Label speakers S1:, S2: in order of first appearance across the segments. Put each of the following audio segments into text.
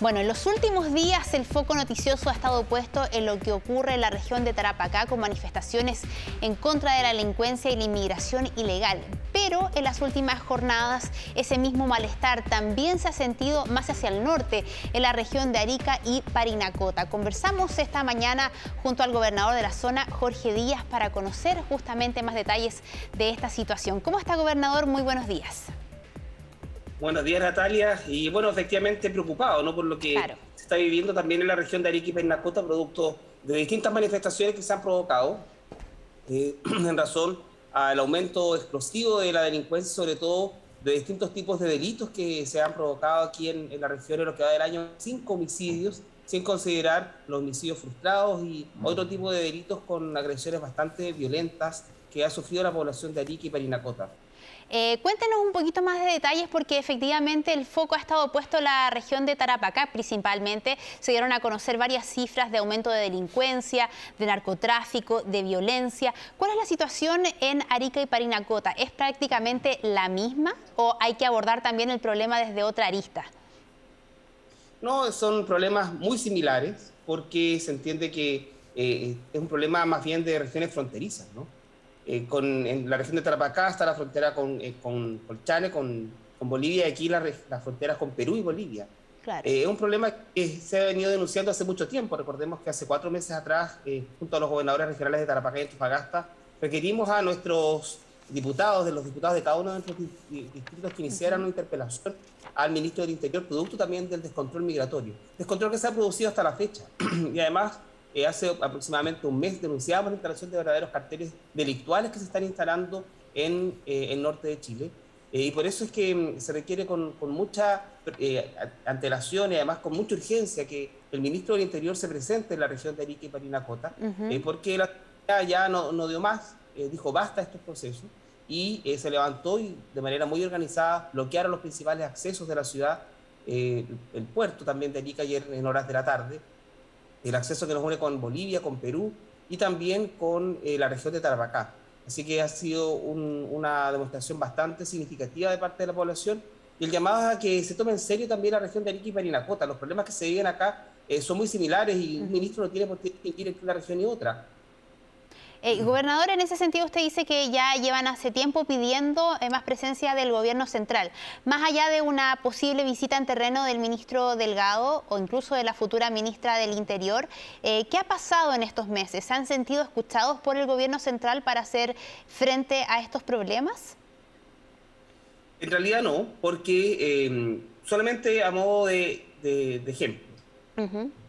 S1: Bueno, en los últimos días el foco noticioso ha estado puesto en lo que ocurre en la región de Tarapacá con manifestaciones en contra de la delincuencia y la inmigración ilegal. Pero en las últimas jornadas ese mismo malestar también se ha sentido más hacia el norte, en la región de Arica y Parinacota. Conversamos esta mañana junto al gobernador de la zona, Jorge Díaz, para conocer justamente más detalles de esta situación. ¿Cómo está, gobernador? Muy buenos días.
S2: Buenos días, Natalia. Y bueno, efectivamente preocupado ¿no? por lo que se está viviendo también en la región de Arica y Pernacota, producto de distintas manifestaciones que se han provocado eh, en razón al aumento explosivo de la delincuencia, sobre todo de distintos tipos de delitos que se han provocado aquí en, en la región en lo que va del año, cinco homicidios, sin considerar los homicidios frustrados y otro tipo de delitos con agresiones bastante violentas que ha sufrido la población de Arica y Parinacota.
S1: Eh, cuéntenos un poquito más de detalles porque efectivamente el foco ha estado puesto en la región de Tarapacá principalmente. Se dieron a conocer varias cifras de aumento de delincuencia, de narcotráfico, de violencia. ¿Cuál es la situación en Arica y Parinacota? ¿Es prácticamente la misma o hay que abordar también el problema desde otra arista?
S2: No, son problemas muy similares porque se entiende que eh, es un problema más bien de regiones fronterizas, ¿no? Eh, con, en la región de Tarapacá está la frontera con, eh, con Colchane, con, con, Bolivia, y aquí las la fronteras con Perú y Bolivia. Eh, es un problema que se ha venido denunciando hace mucho tiempo. Recordemos que hace cuatro meses atrás, junto a los gobernadores regionales de Tarapacá y Antofagasta, requerimos a nuestros diputados, de los diputados de cada uno de nuestros distritos que iniciaran una interpelación al ministro del Interior, producto también del descontrol migratorio. Descontrol que se ha producido hasta la fecha. y además eh, hace aproximadamente un mes denunciábamos la instalación de verdaderos carteles delictuales que se están instalando en eh, el norte de Chile. Eh, y por eso es que mm, se requiere con, con mucha antelación y además con mucha urgencia que el ministro del Interior se presente en la región de Arica y Parinacota, porque la ya no, no dio más, dijo basta estos procesos y se levantó y de manera muy organizada bloquearon los principales accesos de la ciudad, el puerto también de Arica ayer en horas de la tarde, el acceso que nos une con Bolivia, con Perú y también con eh, la región de Tarapacá. Así que ha sido una demostración bastante significativa de parte de la población y el llamado a que se tome en serio también la región de Arica y Parinacota. Los problemas que se viven acá eh, son muy similares y un ministro no tiene por qué distinguir entre una región y otra.
S1: Eh, gobernador, en ese sentido usted dice que ya llevan hace tiempo pidiendo eh, más presencia del gobierno central. Más allá de una posible visita en terreno del ministro Delgado o incluso de la futura ministra del Interior, eh, ¿qué ha pasado en estos meses? ¿Se han sentido escuchados por el gobierno central para hacer frente a estos problemas?
S2: En realidad no, porque solamente a modo de, ejemplo.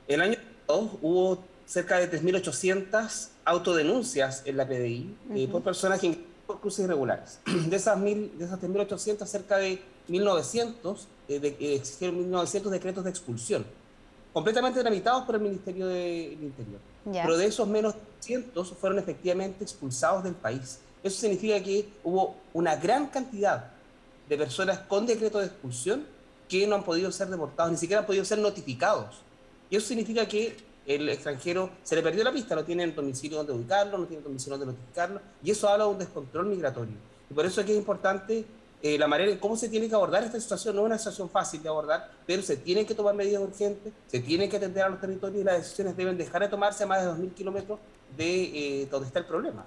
S2: El año pasado hubo cerca de 3.800 autodenuncias en la PDI eh, por personas que por cruces irregulares. De esas, mil, de esas 3.800, cerca de 1.900 eh, de, eh, existieron 1.900 decretos de expulsión, completamente tramitados por el Ministerio del Interior. Pero de esos menos 200 fueron efectivamente expulsados del país. Eso significa que hubo una gran cantidad de personas con decreto de expulsión que no han podido ser deportados, ni siquiera han podido ser notificados. Y eso significa que el extranjero se le perdió la pista, no tiene domicilio donde ubicarlo, no tiene domicilio donde notificarlo, y eso habla de un descontrol migratorio. Y por eso es que es importante eh, la manera en cómo se tiene que abordar esta situación. No es una situación fácil de abordar, pero se tienen que tomar medidas urgentes, se tienen que atender a los territorios y las decisiones deben dejar de tomarse a más de 2.000 kilómetros de eh, donde está el problema.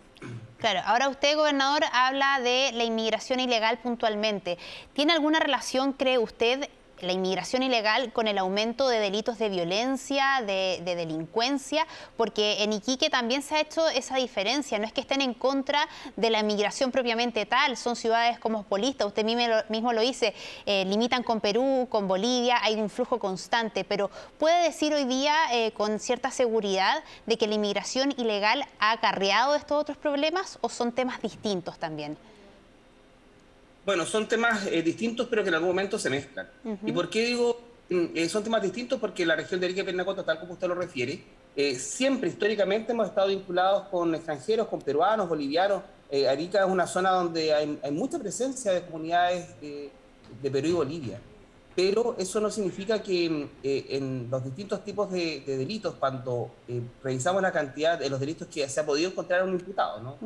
S1: Claro, ahora usted, gobernador, habla de la inmigración ilegal puntualmente. ¿Tiene alguna relación, cree usted, la inmigración ilegal con el aumento de delitos de violencia, de, delincuencia, porque en Iquique también se ha hecho esa diferencia, no es que estén en contra de la inmigración propiamente tal, son ciudades cosmopolitas, usted mismo lo dice, eh, limitan con Perú, con Bolivia, hay un flujo constante, pero ¿puede decir hoy día eh, con cierta seguridad de que la inmigración ilegal ha acarreado estos otros problemas o son temas distintos también?
S2: Bueno, son temas eh, distintos, pero que en algún momento se mezclan. ¿Y por qué digo mm, eh, son temas distintos? Porque la región de Arica y Pernacota, tal como usted lo refiere, eh, siempre históricamente hemos estado vinculados con extranjeros, con peruanos, bolivianos. Arica es una zona donde hay, mucha presencia de comunidades de Perú y Bolivia. Pero eso no significa que mm, en los distintos tipos de, delitos, cuando revisamos la cantidad de los delitos que se ha podido encontrar un imputado, ¿no?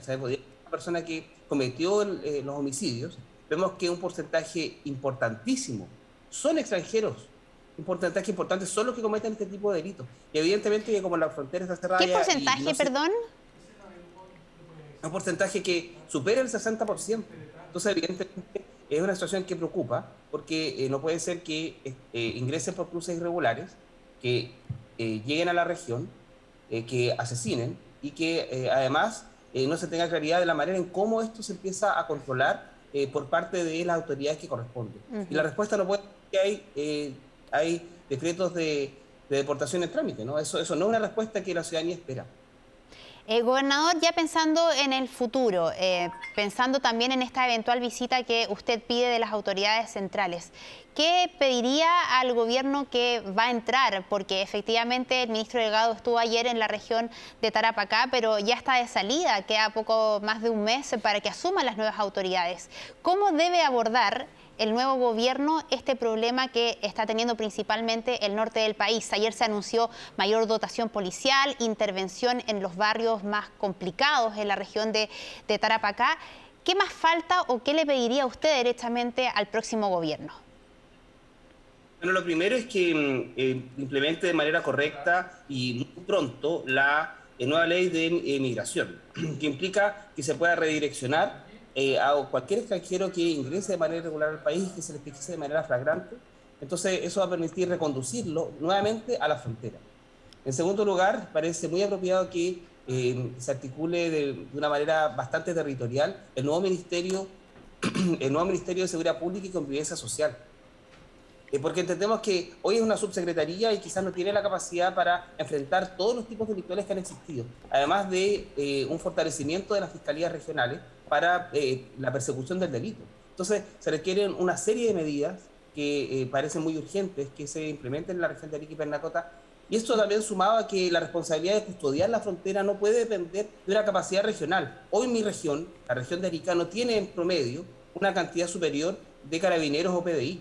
S2: Se ha podido persona que cometió eh, los homicidios, vemos que un porcentaje importantísimo son extranjeros porcentaje importante son los que cometen este tipo de delitos. Y evidentemente como la frontera está cerrada...
S1: ¿Qué porcentaje, perdón?
S2: Un porcentaje que supera el 60%. Entonces, evidentemente, es una situación que preocupa porque eh, no puede ser que eh, ingresen por cruces irregulares, que eh, lleguen a la región, que asesinen y que además no se tenga claridad de la manera en cómo esto se empieza a controlar por parte de las autoridades que corresponden. Y la respuesta no puede ser que hay, hay decretos de, deportación en trámite, ¿no? Eso, eso no es una respuesta que la ciudadanía espera.
S1: Eh, gobernador, ya pensando en el futuro, eh, pensando también en esta eventual visita que usted pide de las autoridades centrales, ¿qué pediría al gobierno que va a entrar? Porque efectivamente el ministro Delgado estuvo ayer en la región de Tarapacá, pero ya está de salida, queda poco más de un mes para que asuman las nuevas autoridades. ¿Cómo debe abordar el nuevo gobierno este problema que está teniendo principalmente el norte del país. Ayer se anunció mayor dotación policial, intervención en los barrios más complicados en la región de, Tarapacá. ¿Qué más falta o qué le pediría usted directamente al próximo gobierno?
S2: Bueno, lo primero es que mm, eh, implemente de manera correcta y muy pronto la eh, nueva ley de eh, migración, que implica que se pueda redireccionar eh, a cualquier extranjero que ingrese de manera irregular al país, que se le fije de manera flagrante. Entonces, eso va a permitir reconducirlo nuevamente a la frontera. En segundo lugar, parece muy apropiado que eh, se articule de, una manera bastante territorial el nuevo ministerio, el nuevo ministerio de Seguridad Pública y Convivencia Social. Eh, porque entendemos que hoy es una subsecretaría y quizás no tiene la capacidad para enfrentar todos los tipos delictuales que han existido, además de un fortalecimiento de las fiscalías regionales para eh, la persecución del delito. Entonces, se requieren una serie de medidas que eh, parecen muy urgentes que se implementen en la región de Arica y Pernacota. Y esto también sumado a que la responsabilidad de custodiar la frontera no puede depender de una capacidad regional. Hoy mi región, la región de Arica, no tiene en promedio una cantidad superior de carabineros o PDI,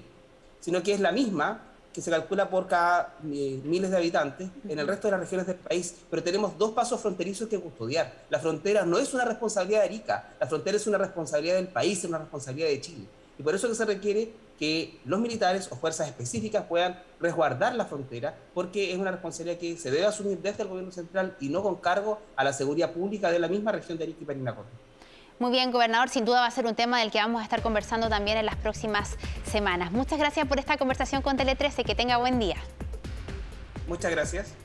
S2: sino que es la misma que se calcula por cada eh, miles de habitantes en el resto de las regiones del país, pero tenemos dos pasos fronterizos que custodiar. La frontera no es una responsabilidad de Arica, la frontera es una responsabilidad del país, es una responsabilidad de Chile. Y por eso que se requiere que los militares o fuerzas específicas puedan resguardar la frontera, porque es una responsabilidad que se debe asumir desde el gobierno central y no con cargo a la seguridad pública de la misma región de Arica y Parinacota.
S1: Muy bien, gobernador, sin duda va a ser un tema del que vamos a estar conversando también en las próximas semanas. Muchas gracias por esta conversación con Tele 13, que tenga buen día.
S2: Muchas gracias.